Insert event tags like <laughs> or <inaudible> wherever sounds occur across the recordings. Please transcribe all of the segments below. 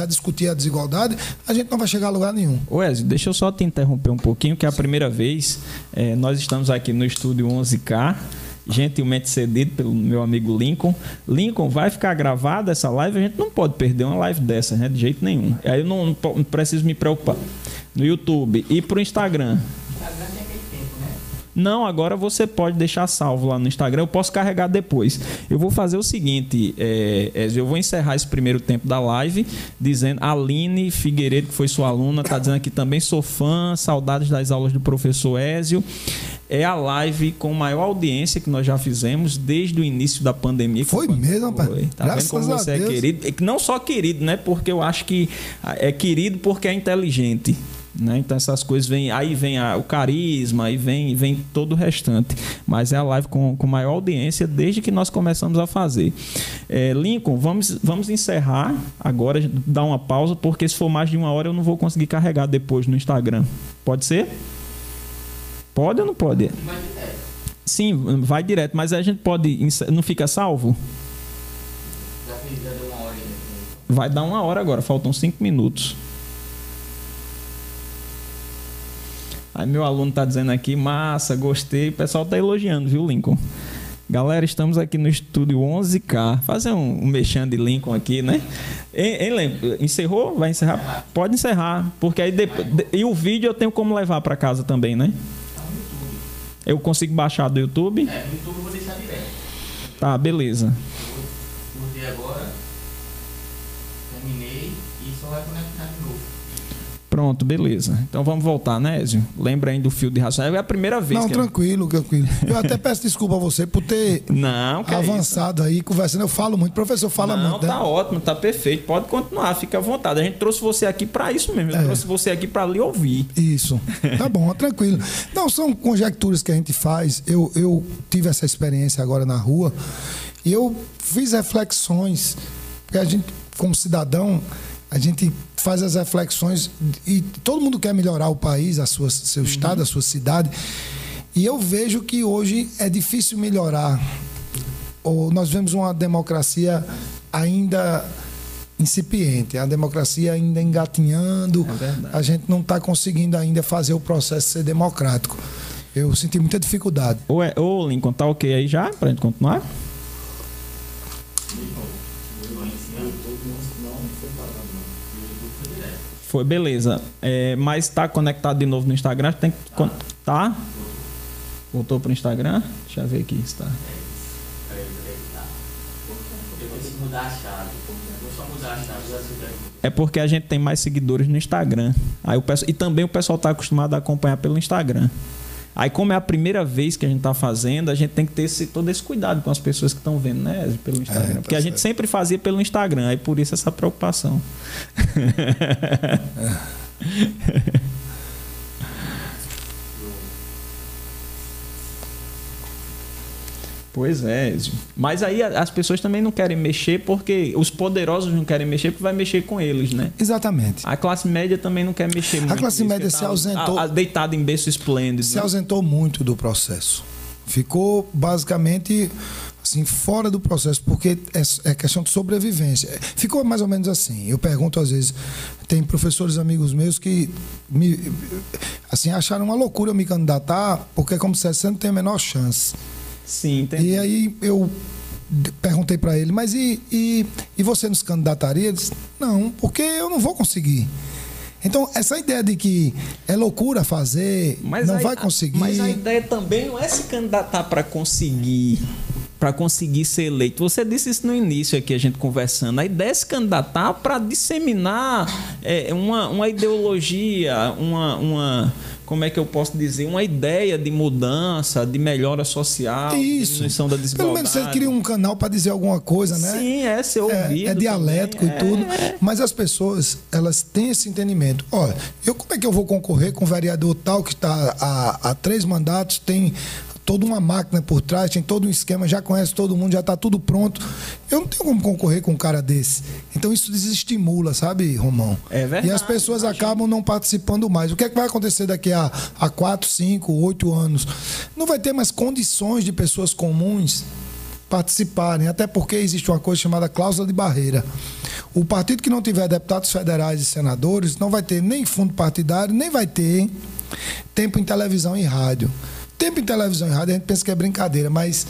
a discutir a desigualdade, a gente não vai chegar a lugar nenhum. Wesley, deixa eu só te interromper um pouquinho, que é a primeira vez é, nós estamos aqui no estúdio 11K, gentilmente cedido pelo meu amigo Lincoln. Lincoln, vai ficar gravada essa live, a gente não pode perder uma live dessa, né? De jeito nenhum. Aí eu não, não preciso me preocupar. No YouTube e pro Instagram. Não, agora você pode deixar salvo lá no Instagram. Eu posso carregar depois. Eu vou fazer o seguinte, é, eu vou encerrar esse primeiro tempo da live dizendo Aline Figueiredo, que foi sua aluna, está dizendo aqui também sou fã, saudades das aulas do professor Ézio. É a live com maior audiência que nós já fizemos desde o início da pandemia. Foi mesmo, rapaz. Foi. Tá Graças vendo como você é querido? Não só querido, né? Porque eu acho que é querido porque é inteligente. Né? Então essas coisas vêm, aí vem a, o carisma, aí vem, vem todo o restante. Mas é a live com, com maior audiência desde que nós começamos a fazer. É, Lincoln, vamos, vamos encerrar agora, dar uma pausa, porque se for mais de uma hora eu não vou conseguir carregar depois no Instagram. Pode ser? Pode ou não pode? Sim, vai direto, mas a gente pode. Não fica salvo? Vai dar uma hora agora, faltam cinco minutos. Aí meu aluno está dizendo aqui, massa, gostei. O pessoal está elogiando, viu, Lincoln? Galera, estamos aqui no estúdio 11K. Fazer um, um mexendo de Lincoln aqui, né? encerrou? Vai encerrar? Pode encerrar, porque aí depois, e o vídeo eu tenho como levar para casa também, né? Eu consigo baixar do YouTube? É, no YouTube eu vou deixar direto. Tá, beleza. Eu vou agora. Terminei e só vai conectar de novo. Pronto, beleza. Então vamos voltar, né, Ezio? Lembra ainda do fio de raciocínio. É a primeira vez Não, que tranquilo, tranquilo. Eu até <laughs> peço desculpa a você por ter Não, é avançado é aí, conversando. Eu falo muito, professor fala Não, muito. Não, tá né? ótimo, tá perfeito. Pode continuar, fica à vontade. A gente trouxe você aqui para isso mesmo. Eu é. trouxe você aqui para lhe ouvir. Isso. Tá bom, <laughs> tranquilo. Não, são conjecturas que a gente faz. Eu, eu tive essa experiência agora na rua e eu fiz reflexões. Porque a gente, como cidadão, a gente faz as reflexões e todo mundo quer melhorar o país, a sua, seu estado, a sua cidade. E eu vejo que hoje é difícil melhorar. Ou nós vemos uma democracia ainda incipiente, a democracia ainda engatinhando. É a gente não está conseguindo ainda fazer o processo ser democrático. Eu senti muita dificuldade. Ô, é, ô Lincoln, tá ok aí já para a gente continuar? Foi, beleza. É, mas está conectado de novo no Instagram? Tem que. Tá? Voltou para o Instagram? Deixa eu ver aqui. Está. É porque a gente tem mais seguidores no Instagram. Aí o pessoal, e também o pessoal está acostumado a acompanhar pelo Instagram. Aí, como é a primeira vez que a gente está fazendo, a gente tem que ter esse, todo esse cuidado com as pessoas que estão vendo, né, pelo é, Instagram. É, Porque a gente sempre fazia pelo Instagram, aí por isso essa preocupação. <laughs> Pois é. Mas aí as pessoas também não querem mexer porque os poderosos não querem mexer porque vai mexer com eles, né? Exatamente. A classe média também não quer mexer muito. A classe média se tá ausentou. Deitada em berço esplêndido. Se né? ausentou muito do processo. Ficou basicamente assim fora do processo porque é, é questão de sobrevivência. Ficou mais ou menos assim. Eu pergunto às vezes, tem professores amigos meus que me assim acharam uma loucura eu me candidatar porque como se você não tem a menor chance. Sim, entendi. E aí eu perguntei para ele, mas e, e, e você nos candidataria? Ele disse, não, porque eu não vou conseguir. Então, essa ideia de que é loucura fazer, mas não a, vai conseguir. Mas a ideia também não é se candidatar para conseguir para conseguir ser eleito. Você disse isso no início aqui, a gente conversando. A ideia é se candidatar para disseminar é, uma, uma ideologia, uma, uma como é que eu posso dizer, uma ideia de mudança, de melhora social, Isso. diminuição da desigualdade. Pelo menos você cria um canal para dizer alguma coisa, né? Sim, é ser ouvido. É, é dialético também. e tudo. É. Mas as pessoas, elas têm esse entendimento. Olha, eu como é que eu vou concorrer com um vereador tal que está há, há três mandatos, tem toda uma máquina por trás, tem todo um esquema, já conhece todo mundo, já está tudo pronto. Eu não tenho como concorrer com um cara desse. Então isso desestimula, sabe, Romão? É verdade. E as pessoas acabam não participando mais. O que é que vai acontecer daqui a, a 4, 5, 8 anos? Não vai ter mais condições de pessoas comuns participarem, até porque existe uma coisa chamada cláusula de barreira. O partido que não tiver deputados federais e senadores não vai ter nem fundo partidário, nem vai ter tempo em televisão e rádio. Tempo em televisão e rádio a gente pensa que é brincadeira, mas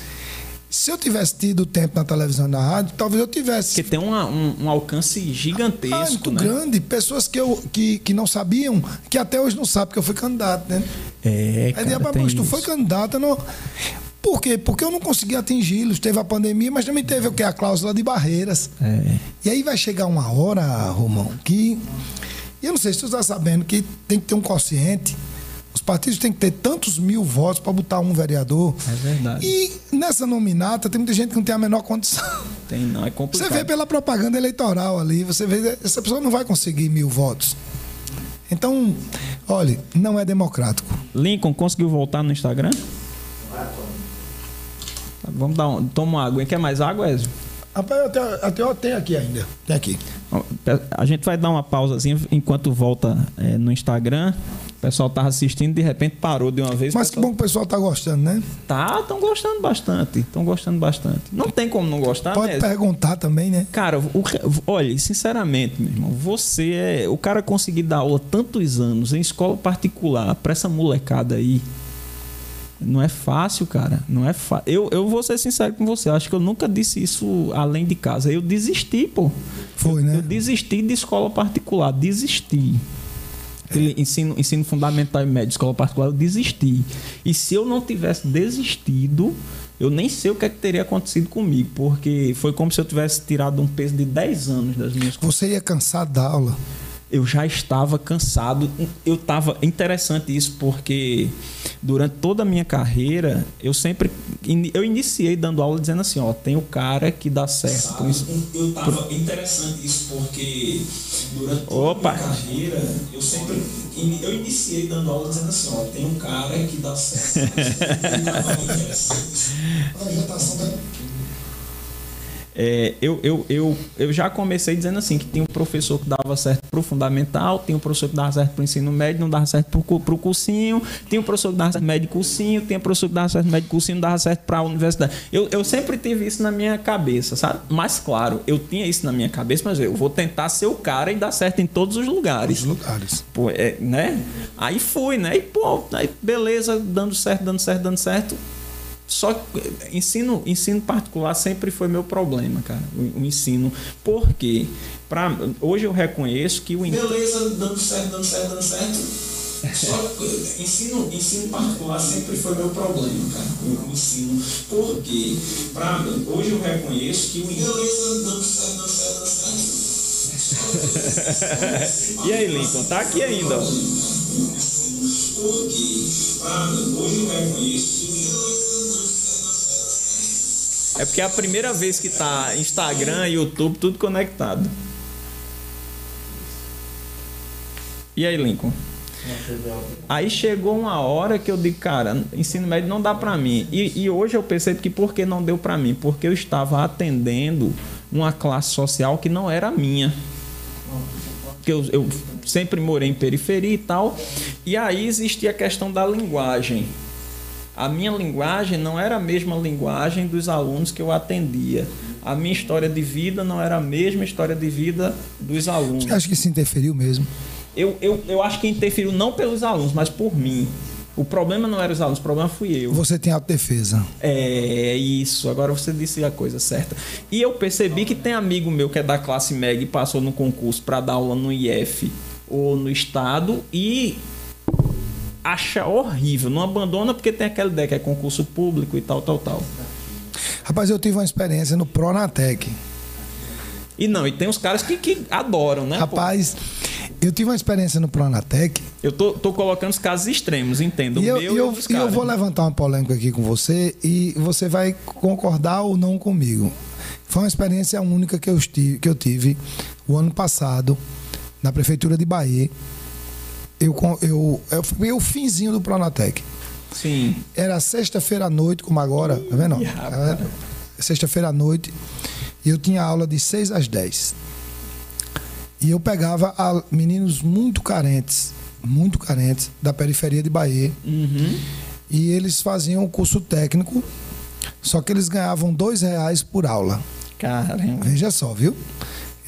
se eu tivesse tido tempo na televisão e na rádio, talvez eu tivesse. Porque tem uma, um, um, alcance gigantesco. Ah, muito né? grande. Pessoas que, eu, que, que não sabiam, que até hoje não sabem, porque eu fui candidato, né? É. Cara, Aí, mas tu foi candidato, não. Por quê? Porque eu não consegui atingi-los. Teve a pandemia, mas também teve o que? A cláusula de barreiras. É. E aí vai chegar uma hora, Romão, que. Eu não sei se tu está sabendo que tem que ter um quociente os partidos têm que ter tantos mil votos para botar um vereador. É verdade. E nessa nominata tem muita gente que não tem a menor condição. Tem, não, é complicado. Você vê pela propaganda eleitoral ali, você vê, essa pessoa não vai conseguir mil votos. Então, olha, não é democrático. Lincoln conseguiu voltar no Instagram? Vamos dar um. Toma água. Quer mais água, Ezio? Rapaz, eu tenho, até eu tenho aqui ainda. Tem aqui. A gente vai dar uma pausazinha enquanto volta é, no Instagram. O pessoal tava assistindo, de repente parou de uma vez. Mas pessoal... que bom que o pessoal tá gostando, né? Tá, estão gostando bastante. Estão gostando bastante. Não tem como não gostar, Pode né? perguntar também, né? Cara, o, olha, sinceramente, meu irmão, você é. O cara conseguir dar aula tantos anos em escola particular pra essa molecada aí. Não é fácil, cara. Não é fácil. Eu, eu vou ser sincero com você. Acho que eu nunca disse isso além de casa. Eu desisti, pô. Foi, né? Eu desisti de escola particular. Desisti. É. Ensino, ensino fundamental e médio, escola particular, eu desisti. E se eu não tivesse desistido, eu nem sei o que, é que teria acontecido comigo, porque foi como se eu tivesse tirado um peso de 10 anos das minhas Você ia cansar da aula eu já estava cansado. Eu estava interessante isso porque durante toda a minha carreira eu sempre eu iniciei dando aula dizendo assim, ó, tem o cara que dá certo. Eu estava interessante isso porque durante toda Opa. a minha carreira eu sempre eu iniciei dando aula dizendo assim, ó, tem um cara que dá certo. <laughs> É, eu, eu, eu, eu já comecei dizendo assim que tinha um professor que dava certo para o fundamental, tinha um professor que dava certo para o ensino médio, não dava certo para o cursinho, tinha um professor que dava certo médio cursinho, tinha um professor que dava certo médio cursinho, não dava certo para a universidade. Eu, eu sempre tive isso na minha cabeça, sabe? Mas claro, eu tinha isso na minha cabeça, mas eu vou tentar ser o cara e dar certo em todos os lugares. Os lugares. Pô, é, né? Aí fui, né? E pô, aí beleza, dando certo, dando certo, dando certo só que ensino, ensino particular sempre foi meu problema, cara. O, o ensino. Por quê? Pra, hoje eu reconheço que o Beleza, dando certo, dando certo, dando certo. Só <laughs> que ensino, ensino particular sempre foi meu problema, cara. O, o ensino. Por quê? Pra, hoje eu reconheço que o Beleza, dando certo, dando certo, dando certo. e aí, Lincoln, tá aqui ainda. Ó. Por quê? Pra, hoje eu reconheço que é porque é a primeira vez que tá Instagram, YouTube, tudo conectado. E aí, Lincoln? Aí chegou uma hora que eu digo, cara, ensino médio não dá para mim. E, e, hoje eu percebo que por que não deu para mim? Porque eu estava atendendo uma classe social que não era minha. Porque eu, eu sempre morei em periferia e tal. E aí existia a questão da linguagem a minha linguagem não era a mesma linguagem dos alunos que eu atendia. A minha história de vida não era a mesma história de vida dos alunos. Você acha que isso interferiu mesmo? Eu, eu, eu acho que interferiu não pelos alunos, mas por mim. O problema não era os alunos, o problema fui eu. Você tem autodefesa. É, isso. Agora você disse a coisa certa. E eu percebi que tem amigo meu que é da classe MEG e passou no concurso para dar aula no IF ou no Estado e acha horrível, não abandona porque tem aquela ideia que é concurso público e tal, tal, tal. Rapaz, eu tive uma experiência no Pronatec. E não, e tem os caras que, que adoram, né? Rapaz, pô? eu tive uma experiência no Pronatec. Eu tô, tô colocando os casos extremos, entendo. E eu, e eu, e eu vou levantar uma polêmica aqui com você e você vai concordar ou não comigo. Foi uma experiência única que eu tive, que eu tive o ano passado na Prefeitura de Bahia eu, eu, eu fui o finzinho do Planatec. Sim. Era sexta-feira à noite, como agora, tá vendo? Sexta-feira à noite. E eu tinha aula de 6 às 10. E eu pegava a, meninos muito carentes, muito carentes, da periferia de Bahia. Uhum. E eles faziam o curso técnico Só que eles ganhavam dois reais por aula. Caramba. Veja só, viu?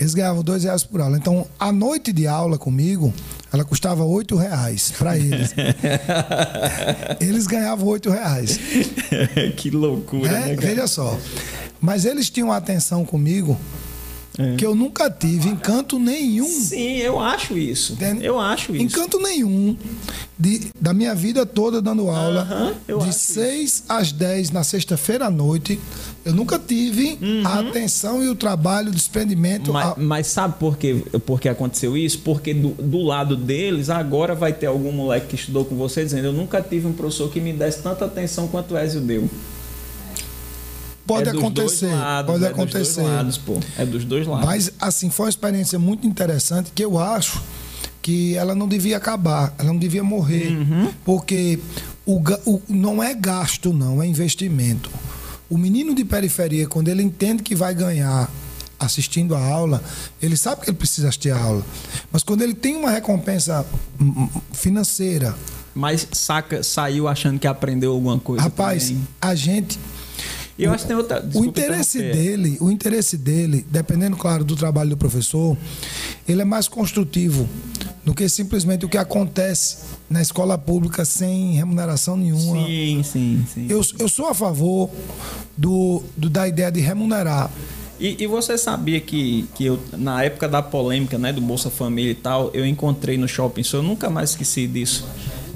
Eles ganhavam dois reais por aula. Então, a noite de aula comigo, ela custava oito reais para eles. <laughs> eles ganhavam oito reais. <laughs> que loucura, é, né, Veja só. Mas eles tinham atenção comigo é. que eu nunca tive encanto nenhum. Sim, eu acho isso. Entende? Eu acho isso. Encanto nenhum de, da minha vida toda dando aula. Uh -huh, de 6 às 10 na sexta-feira à noite. Eu nunca tive uhum. a atenção e o trabalho, o desprendimento. Mas, a... mas sabe por que, por que aconteceu isso? Porque do, do, lado deles, agora vai ter algum moleque que estudou com você dizendo: Eu nunca tive um professor que me desse tanta atenção quanto o Ezio deu. Pode é acontecer, lados, pode é acontecer. Dos lados. É dos dois lados. Mas assim, foi uma experiência muito interessante que eu acho que ela não devia acabar, ela não devia morrer, uhum. porque o, o, não é gasto, não, é investimento. O menino de periferia, quando ele entende que vai ganhar assistindo a aula, ele sabe que ele precisa assistir a aula. Mas quando ele tem uma recompensa hum, hum, financeira. Mas saca, saiu achando que aprendeu alguma coisa. Rapaz, também. a gente e eu acho que tem outra. o interesse dele, o interesse dele, dependendo, claro, do trabalho do professor, ele é mais construtivo do que simplesmente o que acontece na escola pública sem remuneração nenhuma. Sim, sim, sim. Eu, eu sou a favor do, do da ideia de remunerar. E, e, você sabia que, que eu, na época da polêmica, né, do Bolsa Família e tal, eu encontrei no Shopping Sul, eu nunca mais esqueci disso.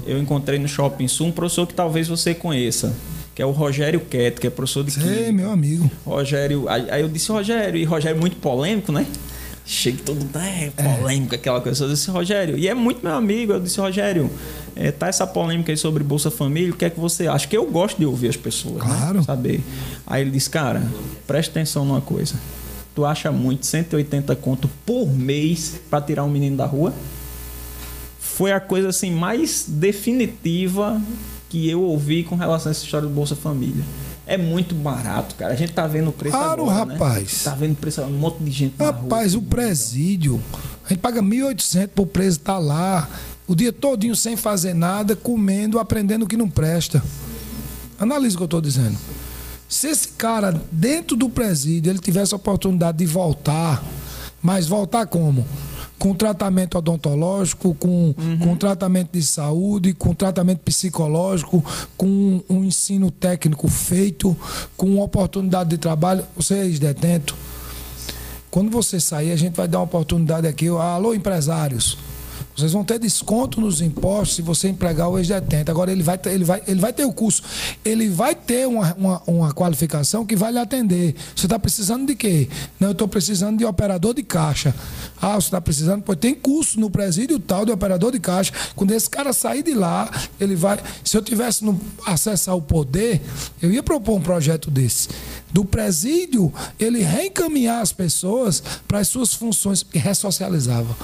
Eu encontrei no Shopping Sul um professor que talvez você conheça que é o Rogério Queto, que é professor de química. meu amigo. Rogério, aí, eu disse Rogério, e Rogério é muito polêmico, né? Chega todo mundo, é polêmico, é. aquela coisa. Eu disse Rogério, e é muito meu amigo. Eu disse Rogério, é, tá essa polêmica aí sobre Bolsa Família, o que é que você acha? Que eu gosto de ouvir as pessoas, né? claro. né? Saber. Aí ele disse, cara, presta atenção numa coisa. Tu acha muito 180 conto por mês para tirar um menino da rua? Foi a coisa assim mais definitiva que eu ouvi com relação a essa história do Bolsa Família. É muito barato, cara. A gente tá vendo o preço claro, agora, né? rapaz. Né? Tá vendo o preço, um monte de gente Rapaz, o presídio, a gente paga 1.800 pro preso estar tá lá, o dia todinho sem fazer nada, comendo, aprendendo o que não presta. Analise o que eu estou dizendo. Se esse cara, dentro do presídio, ele tivesse a oportunidade de voltar, mas voltar como? Com tratamento odontológico, com, uhum. com tratamento de saúde, com tratamento psicológico, com um ensino técnico feito, com oportunidade de trabalho. Você é ex-detento. Quando você sair, a gente vai dar uma oportunidade aqui. Alô, empresários. Vocês vão ter desconto nos impostos se você empregar o ex-detento. Agora ele vai, ele, vai, ele vai ter o curso. Ele vai ter uma, uma, uma qualificação que vai lhe atender. Você está precisando de quê? Não, eu estou precisando de operador de caixa. Ah, você está precisando? Pois tem curso no presídio tal de operador de caixa. Quando esse cara sair de lá, ele vai. Se eu tivesse no, acesso ao poder, eu ia propor um projeto desse. Do presídio, ele reencaminhar as pessoas para as suas funções e ressocializava.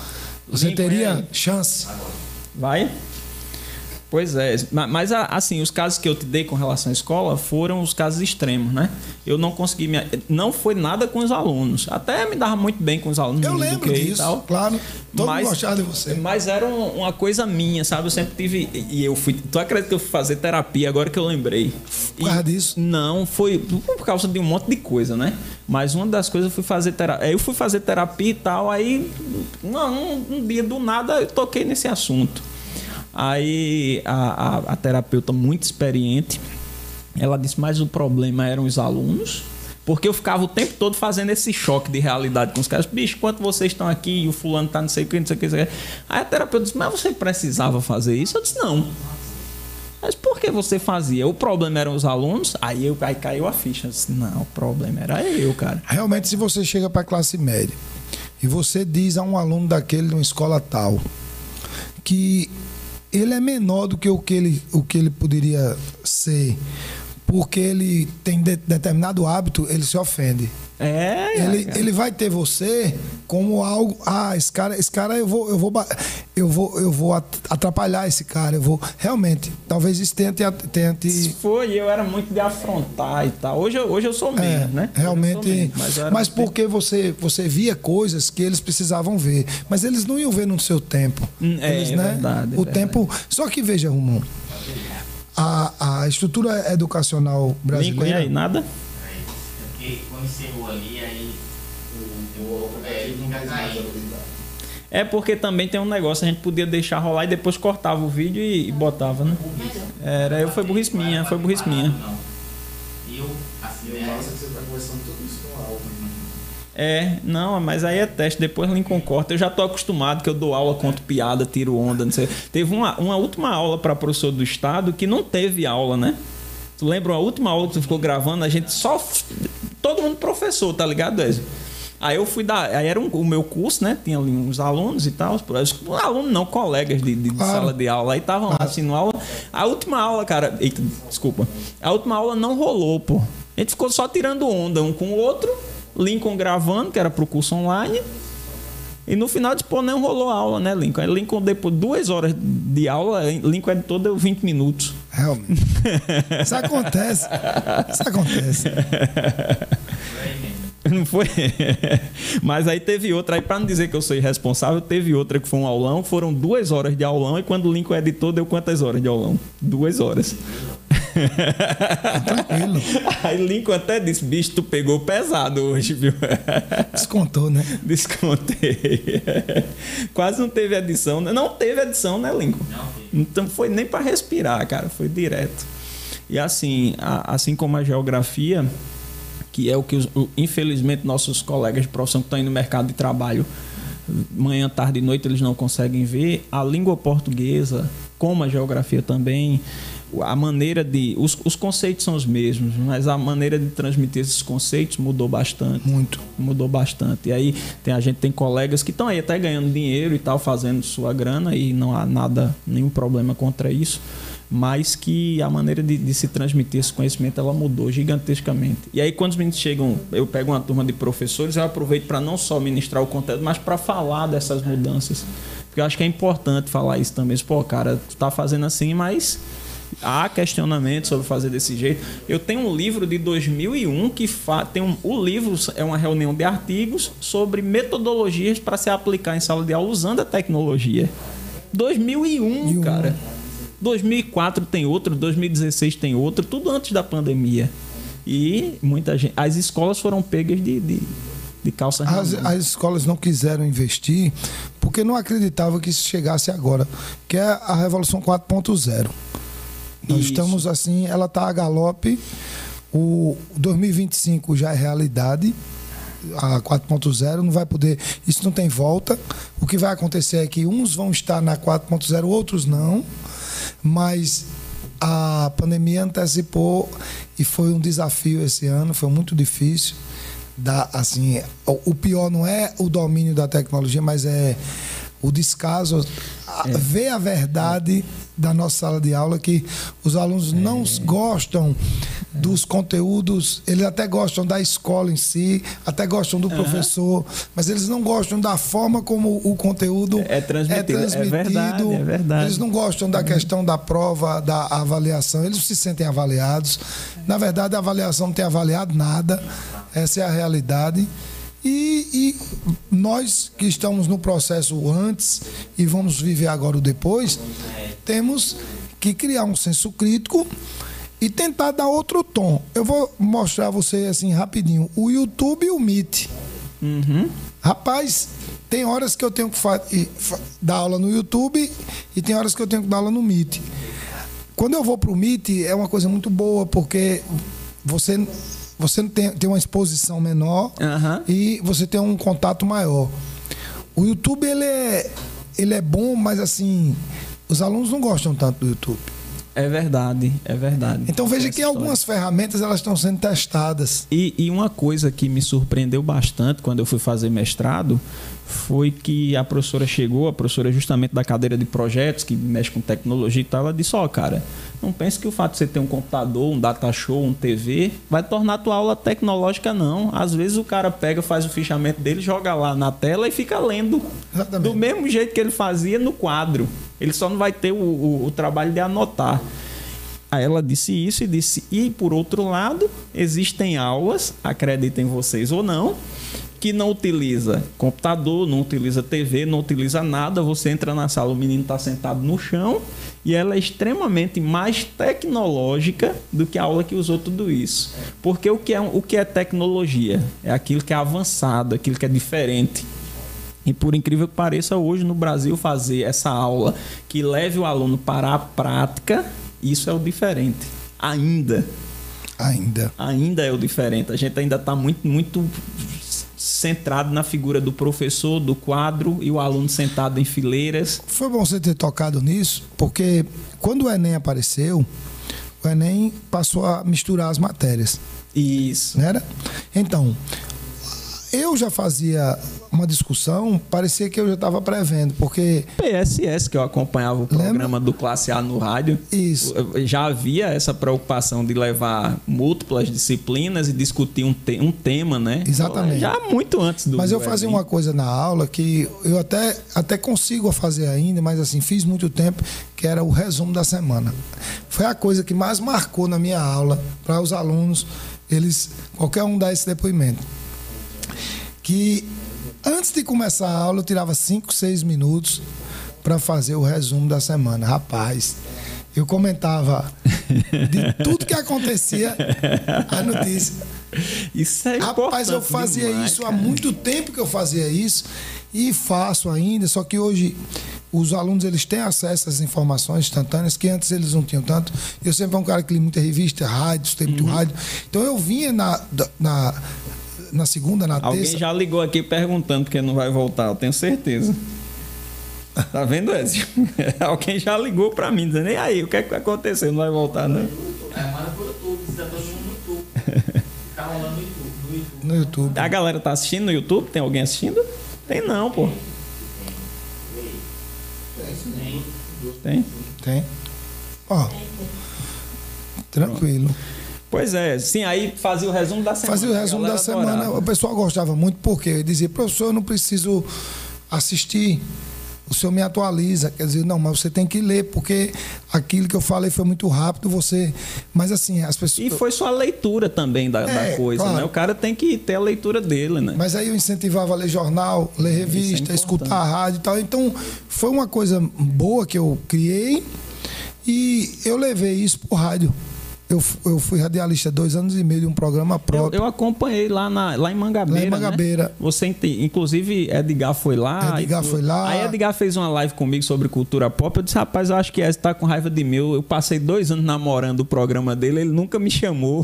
Você teria chance. Vai? Pois é, mas assim, os casos que eu te dei com relação à escola foram os casos extremos, né? Eu não consegui me... Não foi nada com os alunos. Até me dava muito bem com os alunos. Eu lembro disso, tal, claro. Todo mas, gostava de você. Mas era uma coisa minha, sabe? Eu sempre tive... E eu fui... Tu acredita que eu fui fazer terapia agora que eu lembrei? Por causa disso? Não, foi por causa de um monte de coisa, né? Mas uma das coisas eu fui fazer terapia. Eu fui fazer terapia e tal, aí... Um, um dia do nada eu toquei nesse assunto. Aí a, a, a terapeuta muito experiente, ela disse, mas o problema eram os alunos. Porque eu ficava o tempo todo fazendo esse choque de realidade com os caras. Bicho, quanto vocês estão aqui e o fulano tá não sei o que, não sei o que, não sei o que. Aí a terapeuta disse, mas você precisava fazer isso? Eu disse, não. Mas por que você fazia? O problema eram os alunos? Aí, eu, aí caiu a ficha. Disse, não, o problema era eu, cara. Realmente, se você chega para a classe média e você diz a um aluno daquele de uma escola tal que ele é menor do que o que ele, o que ele poderia ser, porque ele tem de, determinado hábito, ele se ofende. É, ele, é. ele vai ter você como algo. Ah, esse cara, esse cara eu vou, eu vou, eu vou, eu vou atrapalhar esse cara. Eu vou realmente. Talvez isso tenha, tenha te. Foi, eu era muito de afrontar e tal. Hoje, hoje eu sou menos, é, né? Realmente. Menos, mas, mas porque você, você via coisas que eles precisavam ver, mas eles não iam ver no seu tempo. Hum, é, eles, é né? verdade. O é tempo. Só que veja, Romão a, a estrutura educacional brasileira. Lincoln, e aí, nada? Porque quando encerrou ali, aí o, o, é, caindo. É porque também tem um negócio, a gente podia deixar rolar e depois cortava o vídeo e, e botava, né? Era, eu foi burrice minha, foi burrice minha. Eu, E né? massa é que você tá conversando tudo isso com a aula. É, não, mas aí é teste, depois Lincoln corta. Eu já tô acostumado que eu dou aula, conto piada, tiro onda, não sei. Teve uma, uma última aula para professor do estado que não teve aula, né? Tu lembra a última aula que tu ficou gravando? A gente só. Todo mundo professor, tá ligado, Ezio? Aí eu fui dar. Aí era um- o meu curso, né? Tinha ali uns alunos e tal. Os alunos não, colegas de, de- Claro. sala de aula. Aí estavam lá assistindo aula. A última aula, cara. Eita, desculpa. A última aula não rolou, pô. A gente ficou só tirando onda um com o outro. Lincoln gravando, que era pro curso online. E no final, tipo, não rolou a aula, né, Lincoln? Lincoln, depois de duas horas de aula, Lincoln editou deu 20 minutos. Realmente. <laughs> Isso acontece. Isso acontece. <laughs> Não foi? <laughs> Mas aí teve outra, aí pra não dizer que eu sou irresponsável, teve outra que foi um aulão, foram duas horas de aulão, e quando o Lincoln editou, deu quantas horas de aulão? Duas horas. Tranquilo. <laughs> Aí Lincoln até disse, bicho, tu pegou pesado hoje, viu? Descontou, né? <laughs> Descontei. Quase não teve edição, né? Não teve edição, né, Lincoln? Não. Então foi nem para respirar, cara, foi direto. E assim, a- assim como a geografia, que é o que os- o- infelizmente nossos colegas de profissão que estão aí no mercado de trabalho, manhã, tarde e noite eles não conseguem ver, a língua portuguesa, como a geografia também, a maneira de. Os, os conceitos são os mesmos, mas a maneira de transmitir esses conceitos mudou bastante Muito. mudou bastante. E aí tem a gente tem colegas que estão aí até ganhando dinheiro e tal, fazendo sua grana e não há nada, nenhum problema contra isso, mas que a maneira de, de se transmitir esse conhecimento ela mudou gigantescamente. E aí quando os meninos chegam, eu pego uma turma de professores, eu aproveito para não só ministrar o conteúdo, mas para falar dessas mudanças. Porque eu acho que é importante falar isso também. Pô, cara, tu tá fazendo assim, mas há questionamento sobre fazer desse jeito. Eu tenho um livro de 2001 que fa... tem um... o livro é uma reunião de artigos sobre metodologias para se aplicar em sala de aula usando a tecnologia. 2001, E um- cara. 2004 tem outro, 2016 tem outro, tudo antes da pandemia. E muita gente, as escolas foram pegas de, de, de calça As, as escolas não quiseram investir porque não acreditavam que isso chegasse agora, que é a Revolução 4.0. Nós Isso. estamos assim, ela está a galope. O 2025 já é realidade. A 4.0 não vai poder, isso não tem volta. O que vai acontecer é que uns vão estar na 4.0, outros não. Mas a pandemia antecipou e foi um desafio esse ano, foi muito difícil. Da, assim, o, o pior não é o domínio da tecnologia, mas é o descaso, a- ver a verdade da nossa sala de aula, que os alunos não gostam dos conteúdos, eles até gostam da escola em si, até gostam do professor, mas eles não gostam da forma como o conteúdo É transmitido. É verdade, é verdade. Eles não gostam da questão da prova, da avaliação, eles se sentem avaliados. Na verdade, a avaliação não tem avaliado nada, essa é a realidade. E, e nós que estamos no processo antes e vamos viver agora o depois, temos que criar um senso crítico e tentar dar outro tom. Eu vou mostrar a você assim rapidinho o YouTube e o Meet. Uhum. Rapaz, tem horas que eu tenho que dar aula no YouTube e tem horas que eu tenho que dar aula no Meet. Quando eu vou pro Meet, é uma coisa muito boa, porque você, você tem, tem uma exposição menor Aham. e você tem um contato maior. O YouTube, ele é, ele é bom, mas assim, os alunos não gostam tanto do YouTube. É verdade, é verdade. Então veja que algumas ferramentas elas estão sendo testadas. E, e uma coisa que me surpreendeu bastante quando eu fui fazer mestrado foi que a professora chegou, a professora justamente da cadeira de projetos, que mexe com tecnologia e tal, ela disse, ó, cara, não pense que o fato de você ter um computador, um data show, um TV, vai tornar a tua aula tecnológica, não. Às vezes o cara pega, faz o fichamento dele, joga lá na tela e fica lendo. Exatamente. Do mesmo jeito que ele fazia no quadro. Ele só não vai ter o, o- o trabalho de anotar. Aí ela disse isso e disse: e por outro lado, existem aulas, acreditem vocês ou não, que não utiliza computador, não utiliza TV, não utiliza nada. Você entra na sala, o menino está sentado no chão e ela é extremamente mais tecnológica do que a aula que usou tudo isso. Porque o que é, o que é tecnologia? É aquilo que é avançado, aquilo que é diferente. E por incrível que pareça, hoje no Brasil fazer essa aula que leve o aluno para a prática, isso é o diferente. Ainda. Ainda. Ainda é o diferente. A gente ainda está muito, muito centrado na figura do professor, do quadro e o aluno sentado em fileiras. Foi bom você ter tocado nisso, porque quando o Enem apareceu, o Enem passou a misturar as matérias. Isso. Não era? Então, eu já fazia uma discussão, parecia que eu já estava prevendo, porque. PSS, que eu acompanhava o programa Lembra? do Classe A no rádio. Isso. Já havia essa preocupação de levar múltiplas disciplinas e discutir um, te um tema, né? Exatamente. Já muito antes do. Mas eu fazia uma coisa na aula que eu até, até consigo fazer ainda, mas assim, fiz muito tempo, que era o resumo da semana. Foi a coisa que mais marcou na minha aula para os alunos, eles, qualquer um dar esse depoimento que antes de começar a aula eu tirava 5, 6 minutos para fazer o resumo da semana. Rapaz, eu comentava de <laughs> tudo que acontecia a notícia. Isso é Rapaz, eu fazia demais, isso cara. há muito tempo que eu fazia isso e faço ainda, só que hoje os alunos eles têm acesso às informações instantâneas que antes eles não tinham tanto. Eu sempre fui um cara que li muita revista, rádio, tem muito uhum. rádio. Então eu vinha na, na na segunda, na Alguém terça. Alguém já ligou aqui perguntando porque não vai voltar, eu tenho certeza. Tá vendo, Ezio? <laughs> Alguém já ligou pra mim, dizendo, e aí, o que é que aconteceu? Não vai voltar, né? É, manda pro YouTube, você tá todo mundo no YouTube. Tá rolando no YouTube. No YouTube. A galera tá assistindo no YouTube? Tem alguém assistindo? Tem não, pô. Tem? Tem. Ó. Tranquilo. Pois é, sim, aí fazia o resumo da semana. Fazia o resumo da semana. Adorava. O pessoal gostava muito, porque eu dizia, professor, eu não preciso assistir. O senhor me atualiza, quer dizer, não, mas você tem que ler, porque aquilo que eu falei foi muito rápido, você. Mas assim, as pessoas. E foi sua leitura também da, é, da coisa, claro. né? O cara tem que ter a leitura dele, né? Mas aí eu incentivava a ler jornal, ler é revista, é escutar a rádio e tal. Então, foi uma coisa boa que eu criei e eu levei isso pro rádio. Eu, eu fui radialista dois anos e meio de um programa próprio. Eu, eu acompanhei lá, na, lá em Mangabeira. Lá em Mangabeira. Né? Você, inclusive, Edgar foi lá. Edgar foi lá. Aí Edgar fez uma live comigo sobre cultura pop. Eu disse, rapaz, eu acho que Ed tá com raiva de mim. Eu passei dois anos namorando o programa dele, ele nunca me chamou.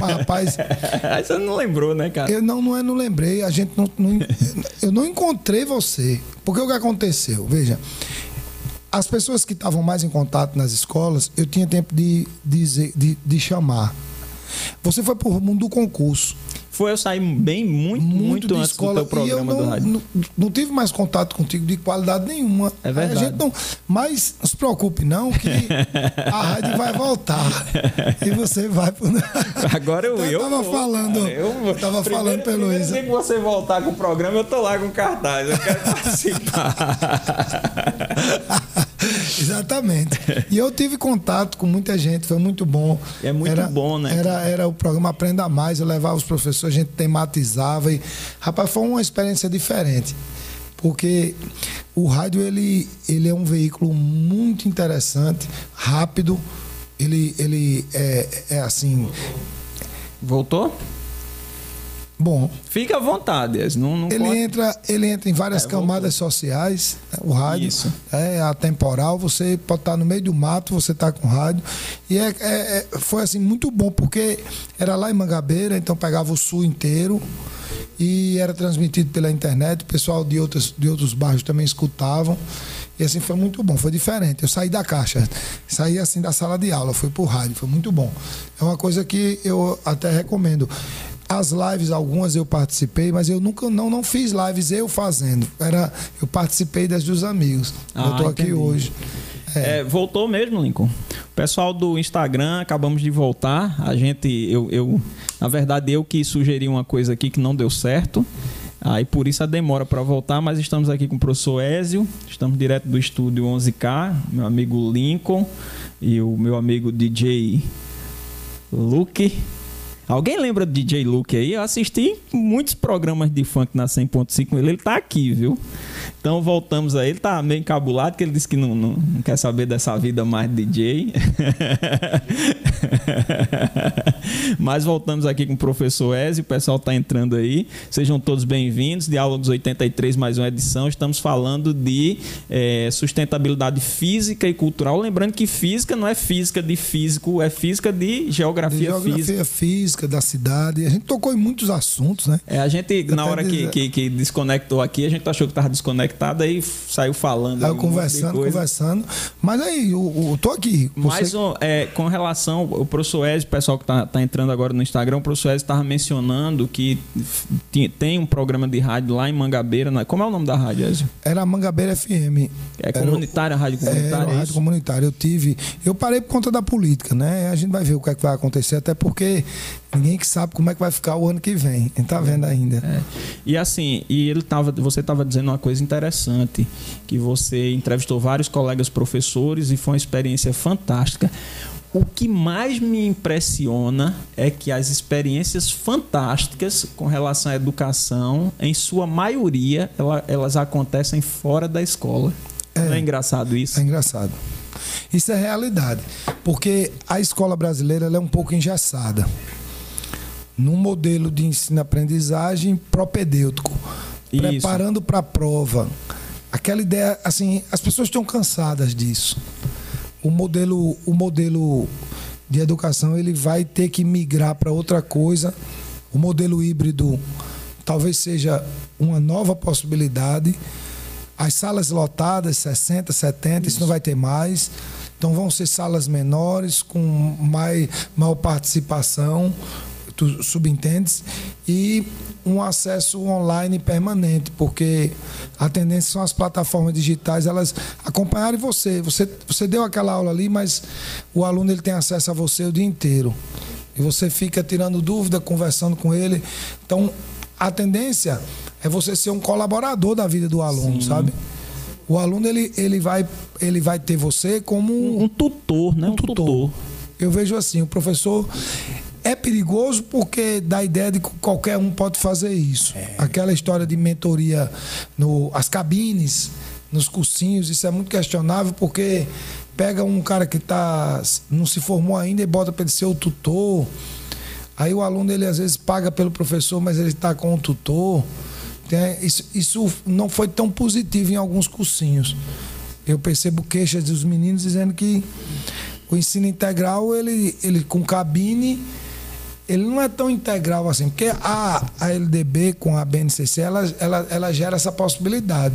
Mas, rapaz. <laughs> Aí você não lembrou, né, cara? Eu não, não é, não lembrei. A gente não, não eu não encontrei você. Porque o que aconteceu? Veja, as pessoas que estavam mais em contato nas escolas, eu tinha tempo de, de, de, de chamar. Você foi para o mundo do concurso. Foi, eu saí bem muito, muito, muito antes escola, do teu programa não, do rádio. Não, não, tive mais contato contigo de qualidade nenhuma. É verdade. A gente não, mas não se preocupe não, que <laughs> a rádio vai voltar. e você vai... Pro... Agora eu, eu, eu tava vou, falando, eu, eu tava falando pelo isso. que você voltar com o programa, eu tô lá com cartaz. Eu quero <laughs> participar. <laughs> Exatamente. E eu tive contato com muita gente, foi muito bom. É muito era, bom, né? Era, era o programa Aprenda Mais, eu levava os professores, a gente tematizava. E, rapaz, foi uma experiência diferente. Porque o rádio ele, ele é um veículo muito interessante, rápido. Ele, ele é, é assim. Voltou? Bom. Fica à vontade. Não, não ele, pode... entra, ele entra em várias é, camadas sociais, né? o rádio. Isso. É atemporal, você pode estar no meio do mato, você está com rádio. E é, é, é, foi assim, muito bom, porque era lá em Mangabeira, então pegava o sul inteiro e era transmitido pela internet, o pessoal de outros, de outros bairros também escutavam. E assim foi muito bom, foi diferente. Eu saí da caixa, saí assim da sala de aula, fui pro rádio, foi muito bom. É uma coisa que eu até recomendo. As lives, algumas eu participei, mas eu nunca não, não fiz lives eu fazendo. Era, eu participei das dos amigos. Ah, eu estou aqui hoje. É. É, voltou mesmo, Lincoln. O pessoal do Instagram, acabamos de voltar. A gente, eu, eu, na verdade, eu que sugeri uma coisa aqui que não deu certo. Aí por isso a demora para voltar, mas estamos aqui com o professor Ézio, estamos direto do estúdio 11K, meu amigo Lincoln e o meu amigo DJ Luke. Alguém lembra do DJ Luke aí? Eu assisti muitos programas de funk na 100.5 com ele. Ele tá aqui, viu? Então voltamos aí. Ele tá meio encabulado, que ele disse que não, não, não quer saber dessa vida mais de DJ. <laughs> Mas voltamos aqui com o professor Ezio. O pessoal tá entrando aí. Sejam todos bem-vindos. Diálogos 83, mais uma edição. Estamos falando de é, sustentabilidade física e cultural. Lembrando que física não é física de físico, é física de geografia, De geografia física. física. da cidade. A gente tocou em muitos assuntos, né? É, a gente, na Até hora que, que, que desconectou aqui, a gente achou que tava desconectado, aí saiu falando. Aí eu um conversando, conversando. Mas aí, eu, eu tô aqui. Você- Mas ó, é, com relação, o professor Ezio, o pessoal que tá, tá entrando agora no Instagram, o professor Ezio estava mencionando que tem um programa de rádio lá em Mangabeira. na- como é o nome da rádio, Ezio? Era Mangabeira FM. É Era comunitária, rádio É, comunitária? era uma é rádio comunitária. Eu tive. Eu parei por conta da política, né? A gente vai ver o que é que vai acontecer, até porque ninguém que sabe como é que vai ficar o ano que vem. A gente tá vendo ainda. É. E assim, e ele tava, você estava dizendo uma coisa interessante, que você entrevistou vários colegas professores e foi uma experiência fantástica. O que mais me impressiona é que as experiências fantásticas com relação à educação, em sua maioria, ela- elas acontecem fora da escola. Não é engraçado isso? É engraçado. Isso é realidade. Porque a escola brasileira é um pouco engessada. Num modelo de ensino-aprendizagem propedêutico. Isso. Preparando para a prova. Aquela ideia, assim, as pessoas estão cansadas disso. O modelo, o modelo de educação ele vai ter que migrar para outra coisa. O modelo híbrido talvez seja uma nova possibilidade. As salas lotadas, 60, 70, isso, não vai ter mais. Então vão ser salas menores, com mais, maior participação, tu subentendes, e um acesso online permanente, porque a tendência são as plataformas digitais, elas acompanharem você. Você, você deu aquela aula ali, mas o aluno ele tem acesso a você o dia inteiro. E você fica tirando dúvida, conversando com ele. Então, a tendência é você ser um colaborador da vida do aluno, sabe? O aluno ele, ele, vai, ele vai ter você como Um, um tutor, né? Um, tutor. eu vejo assim, o professor é perigoso porque dá a ideia de que qualquer um pode fazer isso. Aquela história de mentoria no as cabines, nos cursinhos, isso é muito questionável porque pega um cara que tá não se formou ainda e bota para ele ser o tutor. Aí o aluno ele às vezes paga pelo professor, mas ele está com o tutor. Isso, isso não foi tão positivo em alguns cursinhos. Eu percebo queixas dos meninos dizendo que o ensino integral, ele, ele com cabine, ele não é tão integral assim, porque a, a LDB com a BNCC, ela, ela, ela gera essa possibilidade.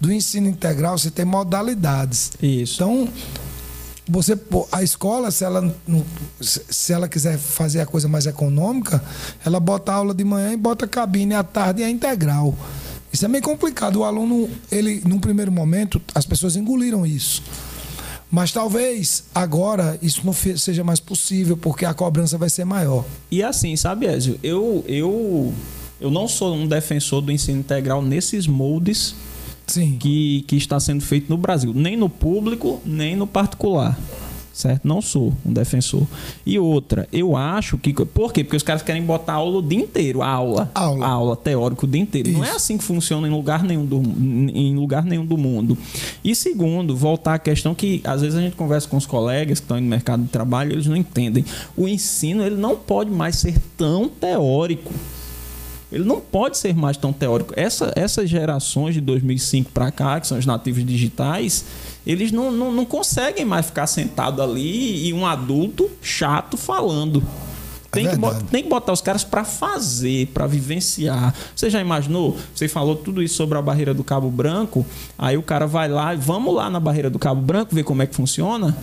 Do ensino integral, você tem modalidades. Isso. Então, você a escola, se ela, se ela quiser fazer a coisa mais econômica, ela bota aula de manhã e bota a cabine à tarde e é integral. Isso é meio complicado. O aluno, ele, num primeiro momento, as pessoas engoliram isso. Mas talvez agora isso não seja mais possível, porque a cobrança vai ser maior. E assim, sabe, Ezio, eu, eu, eu não sou um defensor do ensino integral nesses moldes Sim. que, que está sendo feito no Brasil, nem no público, nem no particular. Certo? Não sou um defensor. E outra, eu acho que. Por quê? Porque os caras querem botar aula o dia inteiro, aula. Aula. Aula teórico o dia inteiro. Não é Isso. assim que funciona em lugar nenhum do, em lugar nenhum do mundo. E segundo, voltar à questão que às vezes a gente conversa com os colegas que estão no mercado de trabalho, eles não entendem. O ensino ele não pode mais ser tão teórico. Ele não pode ser mais tão teórico. Essa, essas gerações de 2005 para cá, que são os nativos digitais, eles não, não, não conseguem mais ficar sentado ali e um adulto chato falando. Tem, que, bo- verdade. tem que botar os caras para fazer, para vivenciar. Você já imaginou? Você falou tudo isso sobre a barreira do Cabo Branco. Aí o cara vai lá, vamos lá na barreira do Cabo Branco ver como é que funciona.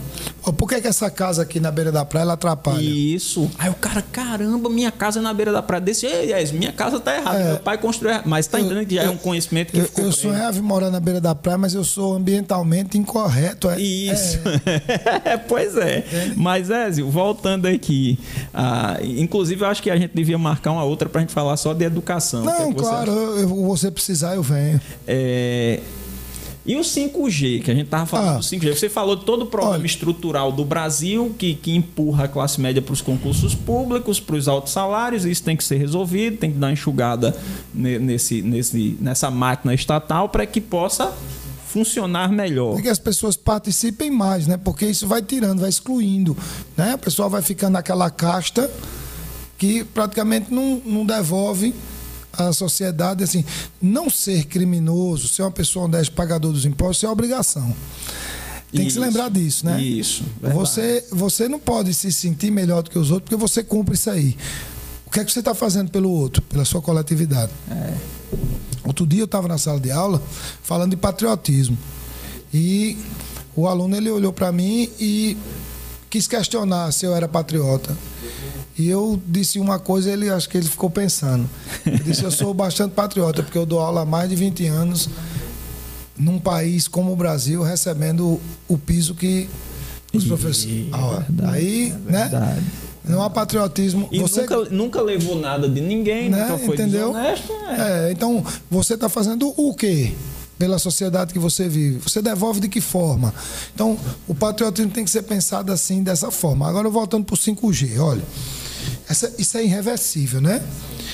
Por que, que essa casa aqui na beira da praia ela atrapalha? Isso. Aí o cara, caramba, minha casa é na beira da praia desse. Ei, yes, minha casa tá errada. É. Meu pai construiu errado. Mas tá entendendo que já é eu- um conhecimento que Eu, ficou eu ele. sonhava morar na beira da praia, mas eu sou ambientalmente incorreto. É, Isso. <laughs> pois é. Mas, Ézio, voltando aqui. ah, inclusive, eu acho que a gente devia marcar uma outra pra gente falar só de educação. É Não, você claro, acha? eu, você precisar, eu venho. É, E o 5G, que a gente estava falando Ah. do 5G, você falou de todo o problema Olha. estrutural do Brasil que, que empurra a classe média para os concursos públicos, para os altos salários, isso tem que ser resolvido, tem que dar enxugada ne- nesse, nesse, nessa máquina estatal para que possa funcionar melhor. Para que as pessoas participem mais, né? Porque isso vai tirando, vai excluindo. Né? A pessoa vai ficando naquela casta que praticamente não, não devolve à sociedade. Assim, não ser criminoso, ser uma pessoa honesta, pagador dos impostos, é obrigação. Tem que se Isso. lembrar disso, né? Isso, verdade. Você, você não pode se sentir melhor do que os outros porque você cumpre isso aí. O que é que você está fazendo pelo outro, pela sua coletividade? Outro dia eu estava na sala de aula falando de patriotismo. E o aluno ele olhou para mim e quis questionar se eu era patriota. E eu disse uma coisa, ele acho que ele ficou pensando. Eu disse, eu sou bastante patriota, porque eu dou aula há mais de 20 anos num país como o Brasil, recebendo o piso que os professores. Ah, verdade, aí, é né? Não há patriotismo. E Você- nunca, nunca levou nada de ninguém, né? nunca foi Entendeu? desonesto. né? É, então, você está fazendo o quê? Pela sociedade que você vive. Você devolve de que forma? Então, o patriotismo tem que ser pensado assim, dessa forma. Agora, voltando para o 5G, olha. essa- isso é irreversível, né?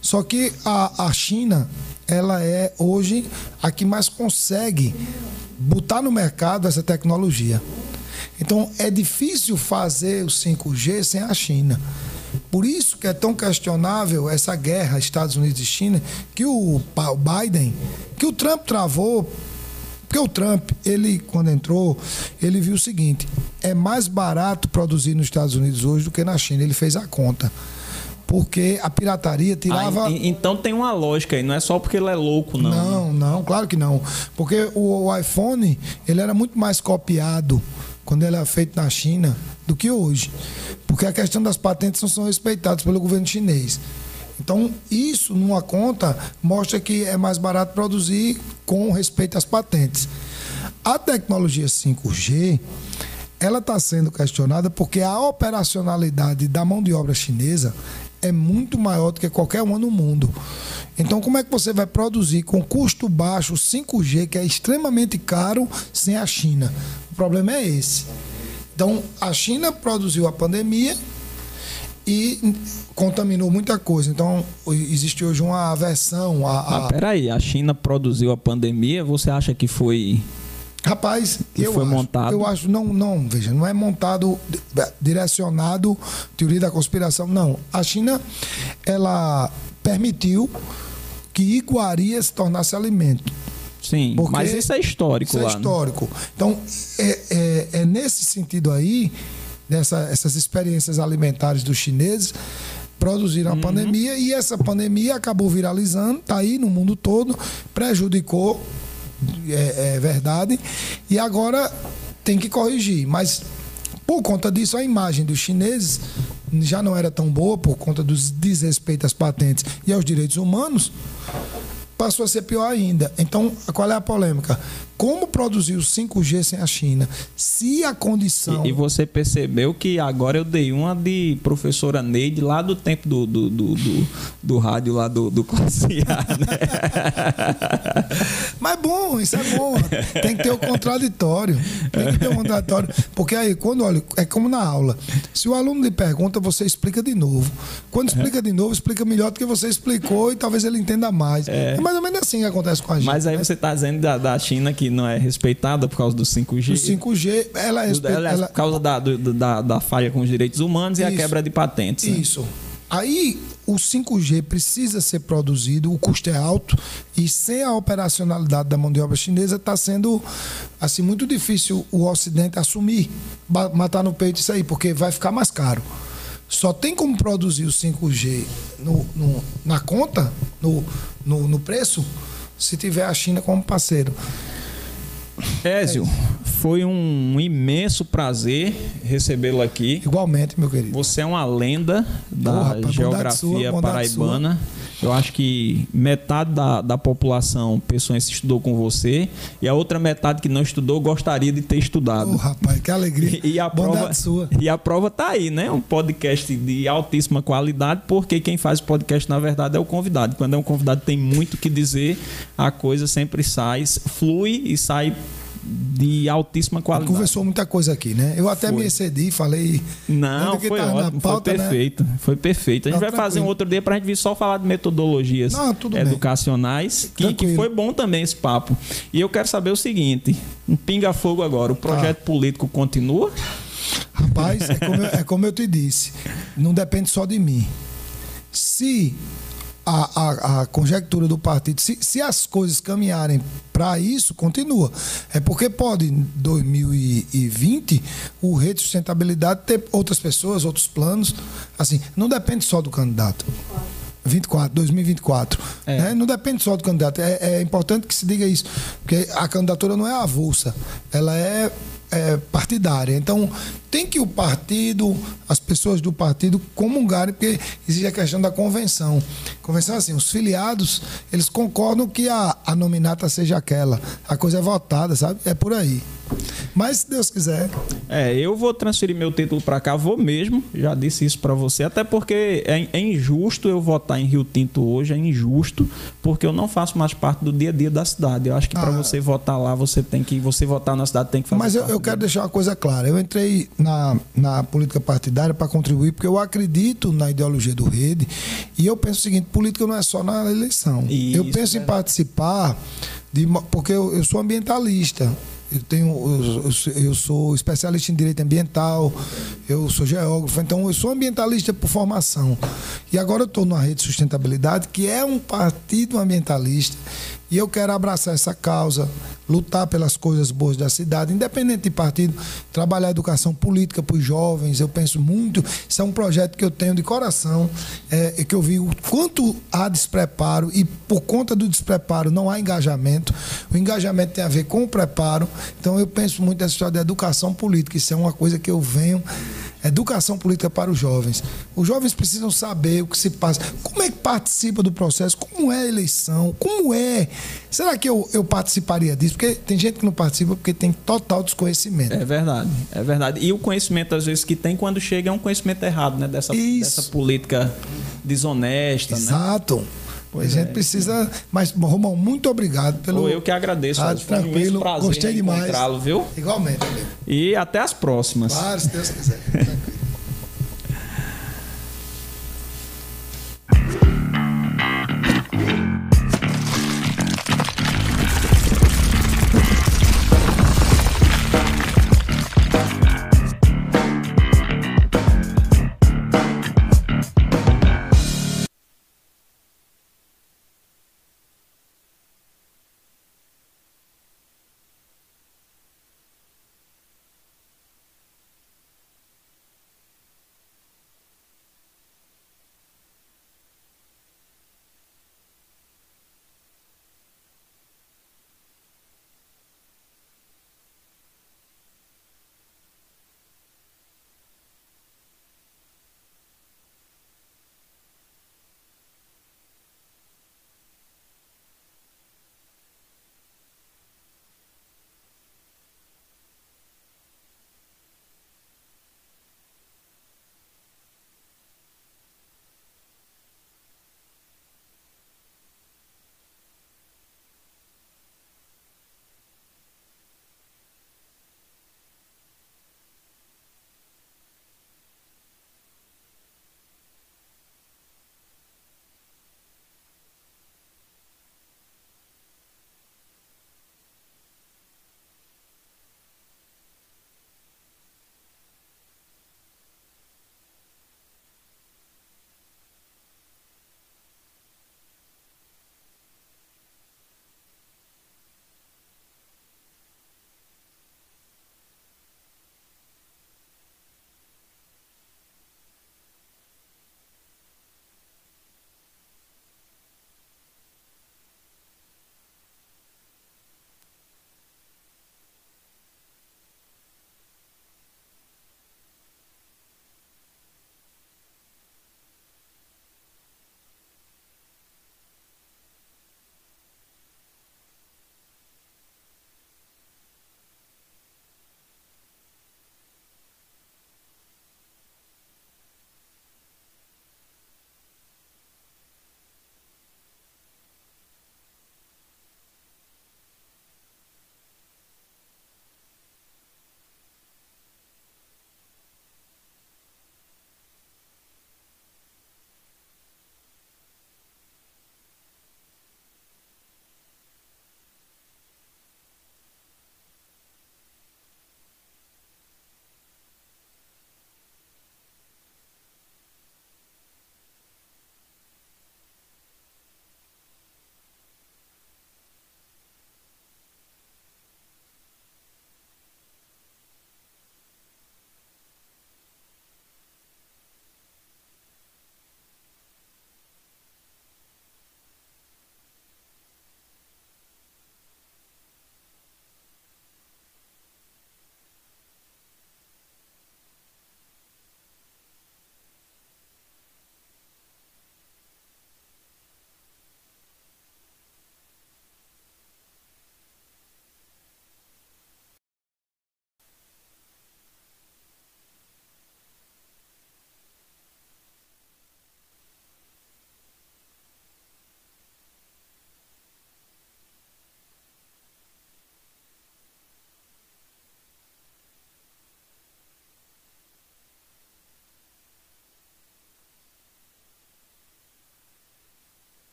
Só que a, a China, ela é hoje a que mais consegue botar no mercado essa tecnologia. Então, é difícil fazer o 5G sem a China. Por isso que é tão questionável essa guerra Estados Unidos e China, que o Biden, que o Trump travou, porque o Trump, ele quando entrou, ele viu o seguinte: é mais barato produzir nos Estados Unidos hoje do que na China. Ele fez a conta. Porque a pirataria tirava. Ah, en- então tem uma lógica aí, não é só porque ele é louco, não. Não, não, claro que não. Porque o iPhone, ele era muito mais copiado quando ele era feito na China do que hoje. Porque a questão das patentes não são respeitadas pelo governo chinês. Então, isso numa conta mostra que é mais barato produzir com respeito às patentes. A tecnologia 5G, ela está sendo questionada porque a operacionalidade da mão de obra chinesa é muito maior do que qualquer uma no mundo. Então, como é que você vai produzir com custo baixo 5G, que é extremamente caro, sem a China? O problema é esse. Então, a China produziu a pandemia e contaminou muita coisa. Então, existe hoje uma aversão a. a- Mas peraí, a China produziu a pandemia, você acha que foi. Rapaz, E eu foi acho, montado? Eu acho, não, não, veja, não é montado, di- direcionado, teoria da conspiração, não. A China, ela permitiu que iguaria se tornasse alimento. Sim, Porque mas isso é histórico Isso é lá. né? histórico. Então, é, é- é nesse sentido aí, dessa, essas experiências alimentares dos chineses, produziram Uhum. a pandemia e essa pandemia acabou viralizando, está aí no mundo todo, prejudicou, é, é verdade, e agora tem que corrigir. Mas, por conta disso, a imagem dos chineses já não era tão boa por conta dos desrespeitos às patentes e aos direitos humanos passou a ser pior ainda. Então, qual é a polêmica? Como produzir o 5G sem a China? Se a condição. E, e você percebeu que agora eu dei uma de professora Neide lá do tempo do, do, do, do, do rádio lá do, do Classe A, né? <laughs> Mas bom, isso é bom. Tem que ter o contraditório. Tem que ter o contraditório. Porque aí, quando olha, é como na aula. Se o aluno lhe pergunta, você explica de novo. Quando explica de novo, explica melhor do que você explicou e talvez ele entenda mais. É, mais ou menos assim que acontece com a gente. Mas aí né? você está dizendo da, da China que não é respeitada por causa do 5G. O 5G, ela é Do- respeita- ela é por causa da, do- da, da falha com os direitos humanos e a Isso. quebra de patentes. né? Isso. Aí o 5G precisa ser produzido, o custo é alto e sem a operacionalidade da mão de obra chinesa está sendo assim muito difícil o Ocidente assumir, matar no peito isso aí, porque vai ficar mais caro. Só tem como produzir o 5G no, no- na conta, no, no, no preço, se tiver a China como parceiro. Ézio, foi um imenso prazer recebê-lo aqui. Igualmente, meu querido. Você é uma lenda da rapaz, geografia sua, paraibana. Eu acho que metade da, da população pessoense estudou com você e a outra metade que não estudou gostaria de ter estudado. Ô, rapaz, que alegria. <laughs> E a Bondade prova, sua. e a prova tá aí, né? Um podcast de altíssima qualidade, porque quem faz o podcast, na verdade, é o convidado. Quando é um convidado tem muito o que dizer, a coisa sempre sai, flui e sai de altíssima qualidade. Conversou muita coisa aqui, né? Eu até Foi. me excedi, falei. Não, foi tá ótimo, pauta, foi né? perfeito. Foi perfeito. A gente Não, vai fazer um tranquilo. outro dia pra gente vir só falar de metodologias Não, educacionais, que, que Tranquilo. foi bom também esse papo. E eu quero saber o seguinte: um pinga-fogo agora, o projeto político continua? Rapaz, é como, eu, é como eu te disse, não depende só de mim. Se a, a, a conjectura do partido, se, se as coisas caminharem para isso, continua. É porque pode, em 2020, o rede de sustentabilidade ter outras pessoas, outros planos. Assim, não depende só do candidato. 24, 2024. É. né? Não depende só do candidato. É, é importante que se diga isso. Porque a candidatura não é avulsa. Ela é, é partidária. Então, tem que o partido, as pessoas do partido comungarem, porque existe a questão da convenção. Convenção assim, os filiados, eles concordam que a, a nominata seja aquela. A coisa é votada, sabe? É por aí. Mas, se Deus quiser. É, eu vou transferir meu título pra cá, vou mesmo. Já disse isso pra você, até porque é, é injusto eu votar em Rio Tinto hoje, é injusto, porque eu não faço mais parte do dia a dia da cidade. Eu acho que Ah. você votar lá, você tem que você votar na cidade tem que fazer. Mas eu, eu quero deixar uma coisa clara. Eu entrei na, na política partidária para contribuir, porque eu acredito na ideologia do rede. E eu penso o seguinte: política não é só na eleição. Isso, eu penso em verdade. participar, de, porque eu, eu sou ambientalista. Eu, tenho, eu, eu sou- especialista em direito ambiental, eu sou geógrafo, então eu sou ambientalista por formação. E agora eu estou na Rede Sustentabilidade, que é um partido ambientalista, e eu quero abraçar essa causa, lutar pelas coisas boas da cidade, independente de partido, trabalhar a educação política para os jovens. Eu penso muito, isso é um projeto que eu tenho de coração, é, que eu vi o quanto há despreparo e por conta do despreparo não há engajamento. O engajamento tem a ver com o preparo. Então eu penso muito nessa história da educação política. Isso é uma coisa que eu venho. Educação política para os jovens. Os jovens precisam saber o que se passa. Como é que participa do processo? Como é a eleição? Como é? Será que eu, eu participaria disso? Porque tem gente que não participa porque tem total desconhecimento. É verdade, é verdade. E o conhecimento, às vezes, que tem quando chega é um conhecimento errado, né? Dessa, Isso. dessa política desonesta, né? Pois a gente é. precisa. Mas, Romão, muito obrigado pelo. Eu que agradeço. Um imenso tranquilo. prazer Gostei demais. viu? Igualmente, amigo. E até as próximas. Claro, se Deus quiser. Tranquilo. <laughs>